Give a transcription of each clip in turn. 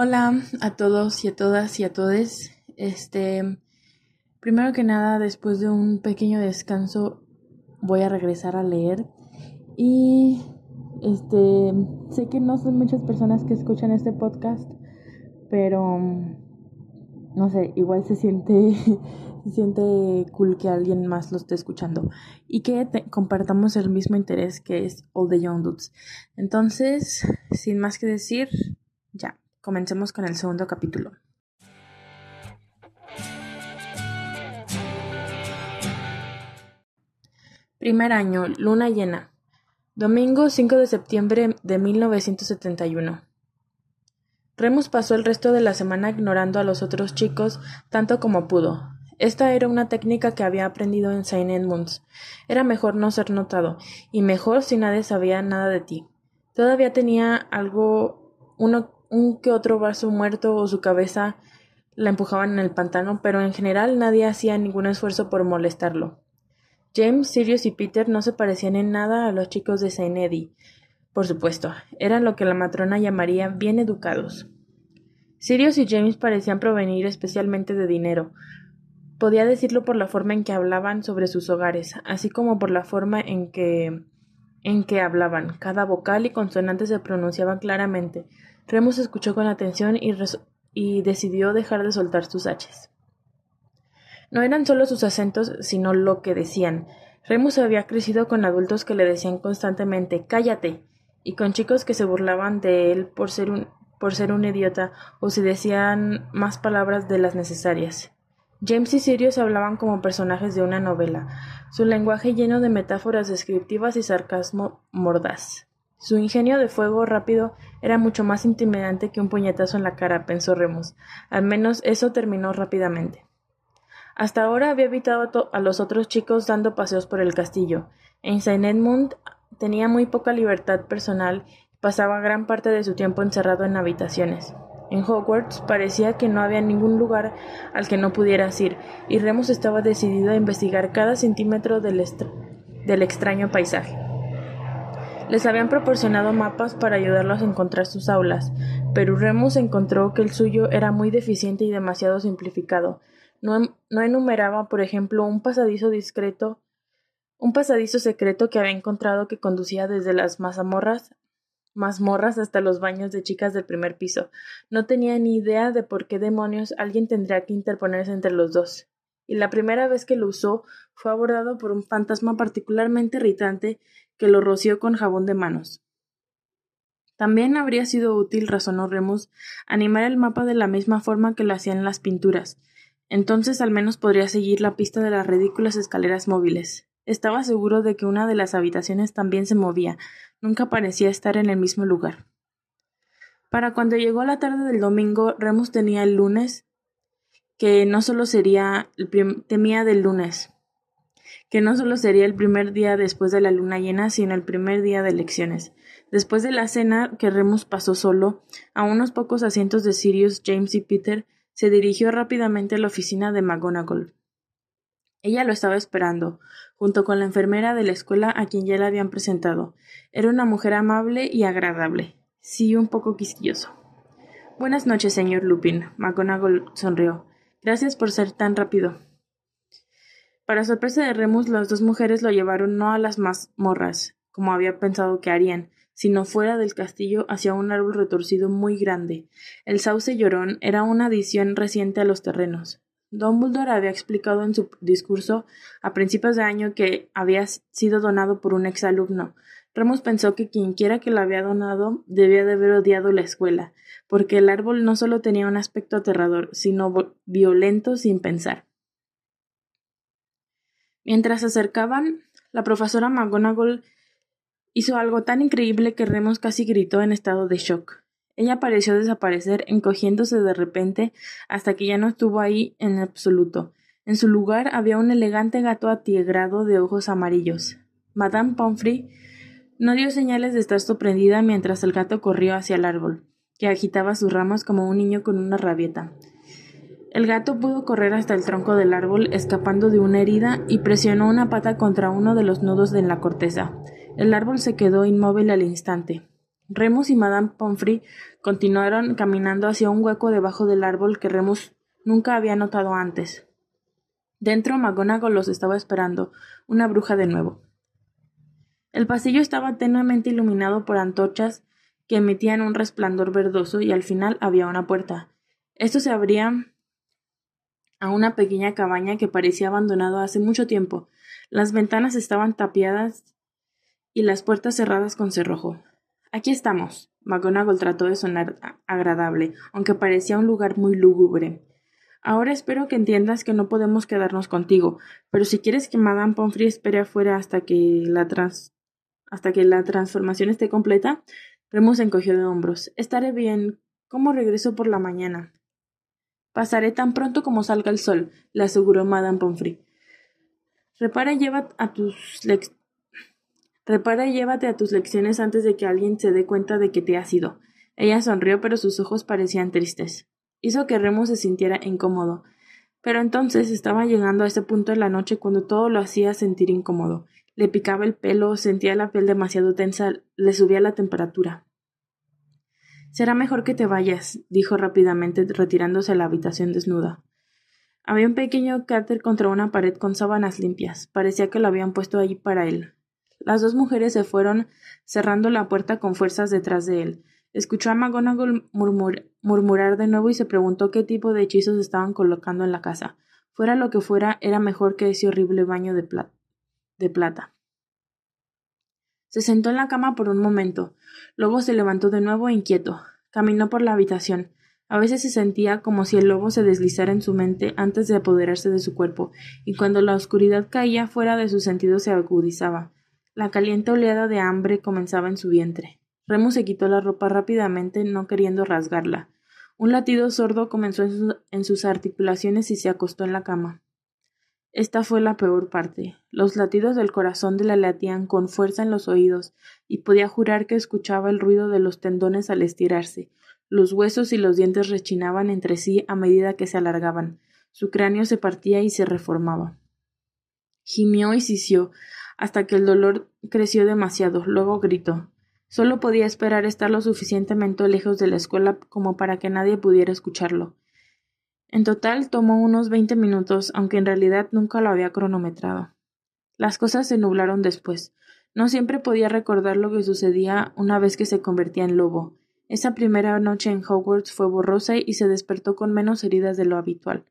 Hola a todos y a todas y a todes. Este, primero que nada, después de un pequeño descanso, voy a regresar a leer. Y este, sé que no son muchas personas que escuchan este podcast, pero no sé, igual se siente se siente cool que alguien más lo esté escuchando y que compartamos el mismo interés que es All the Young Dudes. Entonces, sin más que decir. Comencemos con el segundo capítulo. Primer año, luna llena. Domingo 5 de septiembre de 1971. Remus pasó el resto de la semana ignorando a los otros chicos tanto como pudo. Esta era una técnica que había aprendido en Saint Edmunds. Era mejor no ser notado, y mejor si nadie sabía nada de ti. Todavía tenía algo, uno un que otro vaso muerto o su cabeza la empujaban en el pantano, pero en general nadie hacía ningún esfuerzo por molestarlo. James, Sirius y Peter no se parecían en nada a los chicos de Saint Eddie. Por supuesto, eran lo que la matrona llamaría bien educados. Sirius y James parecían provenir especialmente de dinero. Podía decirlo por la forma en que hablaban sobre sus hogares, así como por la forma en que en que hablaban. Cada vocal y consonante se pronunciaban claramente, Remus escuchó con atención y, decidió dejar de soltar sus haches. No eran solo sus acentos, sino lo que decían. Remus había crecido con adultos que le decían constantemente cállate y con chicos que se burlaban de él por ser un por ser un idiota o si decían más palabras de las necesarias. James y Sirius hablaban como personajes de una novela, su lenguaje lleno de metáforas descriptivas y sarcasmo mordaz. Su ingenio de fuego rápido era mucho más intimidante que un puñetazo en la cara, pensó Remus. Al menos eso terminó rápidamente. Hasta ahora había evitado a los otros chicos dando paseos por el castillo. En Saint Edmund tenía muy poca libertad personal y pasaba gran parte de su tiempo encerrado en habitaciones. En Hogwarts parecía que no había ningún lugar al que no pudieras ir, y Remus estaba decidido a investigar cada centímetro del, del extraño paisaje. Les habían proporcionado mapas para ayudarlos a encontrar sus aulas, pero Remus encontró que el suyo era muy deficiente y demasiado simplificado. No, em, no enumeraba, por ejemplo, un pasadizo discreto, un pasadizo secreto que había encontrado que conducía desde las mazamorras mazmorras hasta los baños de chicas del primer piso. No tenía ni idea de por qué demonios alguien tendría que interponerse entre los dos. Y la primera vez que lo usó fue abordado por un fantasma particularmente irritante que lo roció con jabón de manos. También habría sido útil, razonó Remus, animar el mapa de la misma forma que lo hacían las pinturas. Entonces al menos podría seguir la pista de las ridículas escaleras móviles. Estaba seguro de que una de las habitaciones también se movía, nunca parecía estar en el mismo lugar. Para cuando llegó la tarde del domingo, Remus tenía el lunes, que no solo sería el temía del lunes, que no solo sería el primer día después de la luna llena, sino el primer día de elecciones. Después de la cena que Remus pasó solo, a unos pocos asientos de Sirius, James y Peter, se dirigió rápidamente a la oficina de McGonagall. Ella lo estaba esperando, junto con la enfermera de la escuela a quien ya le habían presentado. Era una mujer amable y agradable, sí un poco quisquilloso. Buenas noches, señor Lupin. McGonagall sonrió. Gracias por ser tan rápido. Para sorpresa de Remus, las dos mujeres lo llevaron no a las mazmorras, como había pensado que harían, sino fuera del castillo hacia un árbol retorcido muy grande. El sauce llorón era una adición reciente a los terrenos. Dumbledore había explicado en su discurso a principios de año que había sido donado por un exalumno. Remus pensó que quienquiera que lo había donado debía de haber odiado la escuela, porque el árbol no solo tenía un aspecto aterrador, sino violento sin pensar. Mientras se acercaban, la profesora McGonagall hizo algo tan increíble que Remus casi gritó en estado de shock. Ella pareció desaparecer, encogiéndose de repente hasta que ya no estuvo ahí en absoluto. En su lugar había un elegante gato atiegrado de ojos amarillos. Madame Pomfrey no dio señales de estar sorprendida mientras el gato corrió hacia el árbol, que agitaba sus ramas como un niño con una rabieta. El gato pudo correr hasta el tronco del árbol, escapando de una herida, y presionó una pata contra uno de los nudos de la corteza. El árbol se quedó inmóvil al instante. Remus y Madame Pomfrey continuaron caminando hacia un hueco debajo del árbol que Remus nunca había notado antes. Dentro McGonagall los estaba esperando, una bruja de nuevo. El pasillo estaba tenuemente iluminado por antorchas que emitían un resplandor verdoso y al final había una puerta. Esto se abría a una pequeña cabaña que parecía abandonado hace mucho tiempo. Las ventanas estaban tapiadas y las puertas cerradas con cerrojo. Aquí estamos. McGonagall trató de sonar agradable, aunque parecía un lugar muy lúgubre. Ahora espero que entiendas que no podemos quedarnos contigo, pero si quieres que Madame Pomfrey espere afuera hasta que la trans hasta que la transformación esté completa, Remus encogió de hombros. Estaré bien. ¿Cómo regreso por la mañana? Pasaré tan pronto como salga el sol, le aseguró Madame Pomfrey. Repara y a tus Repara y llévate a tus lecciones antes de que alguien se dé cuenta de que te has ido. Ella sonrió, pero sus ojos parecían tristes. Hizo que Remus se sintiera incómodo. Pero entonces estaba llegando a ese punto de la noche cuando todo lo hacía sentir incómodo. Le picaba el pelo, sentía la piel demasiado tensa, le subía la temperatura. Será mejor que te vayas, dijo rápidamente, retirándose a la habitación desnuda. Había un pequeño cráter contra una pared con sábanas limpias. Parecía que lo habían puesto allí para él. Las dos mujeres se fueron cerrando la puerta con fuerzas detrás de él. Escuchó a McGonagall murmurar de nuevo y se preguntó qué tipo de hechizos estaban colocando en la casa. Fuera lo que fuera, era mejor que ese horrible baño de plata. Se sentó en la cama por un momento. Luego se levantó de nuevo inquieto. Caminó por la habitación. A veces se sentía como si el lobo se deslizara en su mente antes de apoderarse de su cuerpo, y cuando la oscuridad caía fuera de sus sentidos se agudizaba. La caliente oleada de hambre comenzaba en su vientre. Remus se quitó la ropa rápidamente, no queriendo rasgarla. Un latido sordo comenzó en, sus articulaciones y se acostó en la cama. Esta fue la peor parte. Los latidos del corazón de la latían con fuerza en los oídos, y podía jurar que escuchaba el ruido de los tendones al estirarse. Los huesos y los dientes rechinaban entre sí a medida que se alargaban. Su cráneo se partía y se reformaba. Gimió y sisió, hasta que el dolor creció demasiado. Luego gritó. Solo podía esperar estar lo suficientemente lejos de la escuela como para que nadie pudiera escucharlo. En total tomó unos veinte minutos, aunque en realidad nunca lo había cronometrado. Las cosas se nublaron después. No siempre podía recordar lo que sucedía una vez que se convertía en lobo. Esa primera noche en Hogwarts fue borrosa y se despertó con menos heridas de lo habitual.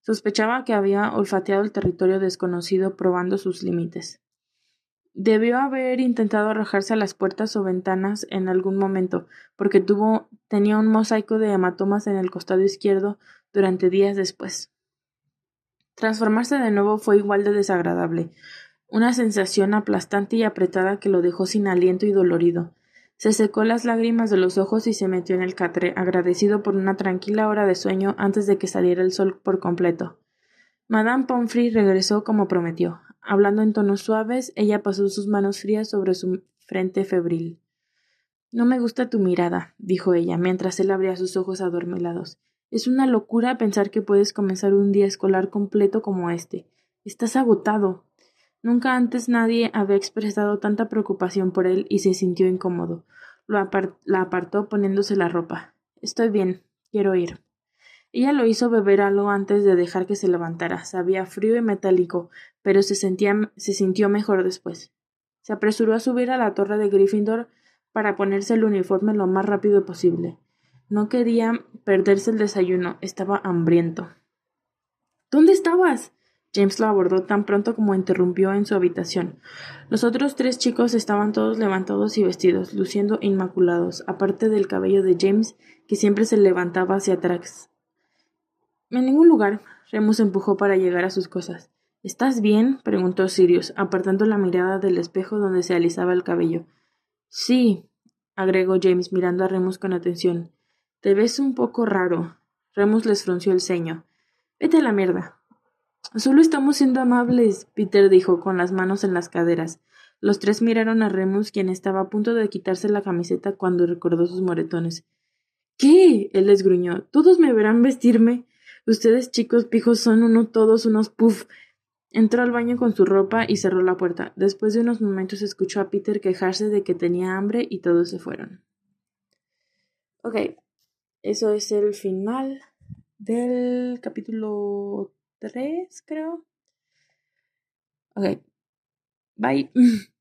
Sospechaba que había olfateado el territorio desconocido probando sus límites. Debió haber intentado arrojarse a las puertas o ventanas en algún momento, porque tuvo tenía un mosaico de hematomas en el costado izquierdo durante días después. Transformarse de nuevo fue igual de desagradable, una sensación aplastante y apretada que lo dejó sin aliento y dolorido. Se secó las lágrimas de los ojos y se metió en el catre, agradecido por una tranquila hora de sueño antes de que saliera el sol por completo. Madame Pomfrey regresó como prometió. Hablando en tonos suaves, ella pasó sus manos frías sobre su frente febril. No me gusta tu mirada, dijo ella, mientras él abría sus ojos adormelados. Es una locura pensar que puedes comenzar un día escolar completo como este. Estás agotado. Nunca antes nadie había expresado tanta preocupación por él y se sintió incómodo. Lo la apartó poniéndose la ropa. Estoy bien. Quiero ir. Ella lo hizo beber algo antes de dejar que se levantara. Sabía frío y metálico, pero se, sentía, se sintió mejor después. Se apresuró a subir a la torre de Gryffindor para ponerse el uniforme lo más rápido posible. No quería perderse el desayuno, estaba hambriento. ¿Dónde estabas? James lo abordó tan pronto como interrumpió en su habitación. Los otros tres chicos estaban todos levantados y vestidos, luciendo inmaculados, aparte del cabello de James, que siempre se levantaba hacia atrás, en ningún lugar. Remus empujó para llegar a sus cosas. ¿Estás bien? preguntó Sirius, apartando la mirada del espejo donde se alisaba el cabello. Sí, agregó James mirando a Remus con atención. Te ves un poco raro. Remus les frunció el ceño. Vete a la mierda. Solo estamos siendo amables, Peter dijo, con las manos en las caderas. Los tres miraron a Remus, quien estaba a punto de quitarse la camiseta cuando recordó sus moretones. ¿Qué? él les gruñó. ¿Todos me verán vestirme? Ustedes, chicos pijos, son uno todos unos puff. Entró al baño con su ropa y cerró la puerta. Después de unos momentos escuchó a Peter quejarse de que tenía hambre y todos se fueron. Ok, eso es el final del capítulo 3, creo. Ok, bye.